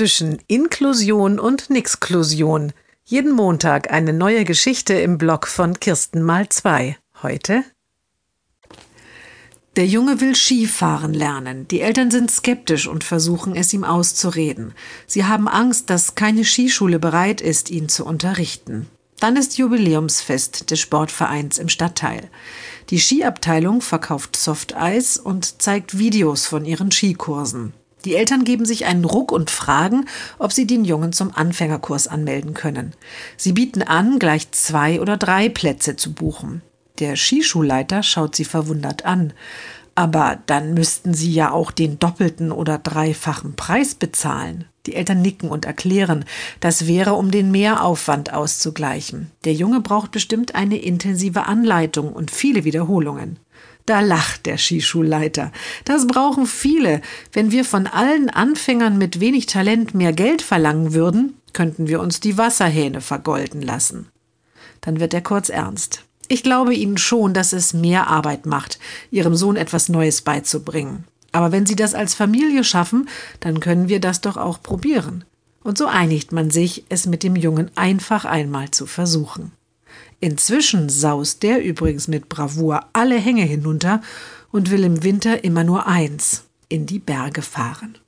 zwischen Inklusion und Nixklusion. Jeden Montag eine neue Geschichte im Blog von Kirsten mal zwei. Heute der Junge will Skifahren lernen. Die Eltern sind skeptisch und versuchen es ihm auszureden. Sie haben Angst, dass keine Skischule bereit ist, ihn zu unterrichten. Dann ist Jubiläumsfest des Sportvereins im Stadtteil. Die Skiabteilung verkauft Softeis und zeigt Videos von ihren Skikursen. Die Eltern geben sich einen Ruck und fragen, ob sie den Jungen zum Anfängerkurs anmelden können. Sie bieten an, gleich zwei oder drei Plätze zu buchen. Der Skischulleiter schaut sie verwundert an. Aber dann müssten sie ja auch den doppelten oder dreifachen Preis bezahlen. Die Eltern nicken und erklären, das wäre, um den Mehraufwand auszugleichen. Der Junge braucht bestimmt eine intensive Anleitung und viele Wiederholungen. Da lacht der Skischulleiter. Das brauchen viele. Wenn wir von allen Anfängern mit wenig Talent mehr Geld verlangen würden, könnten wir uns die Wasserhähne vergolden lassen. Dann wird er kurz ernst. Ich glaube Ihnen schon, dass es mehr Arbeit macht, Ihrem Sohn etwas Neues beizubringen. Aber wenn Sie das als Familie schaffen, dann können wir das doch auch probieren. Und so einigt man sich, es mit dem Jungen einfach einmal zu versuchen. Inzwischen saust der übrigens mit Bravour alle Hänge hinunter und will im Winter immer nur eins in die Berge fahren.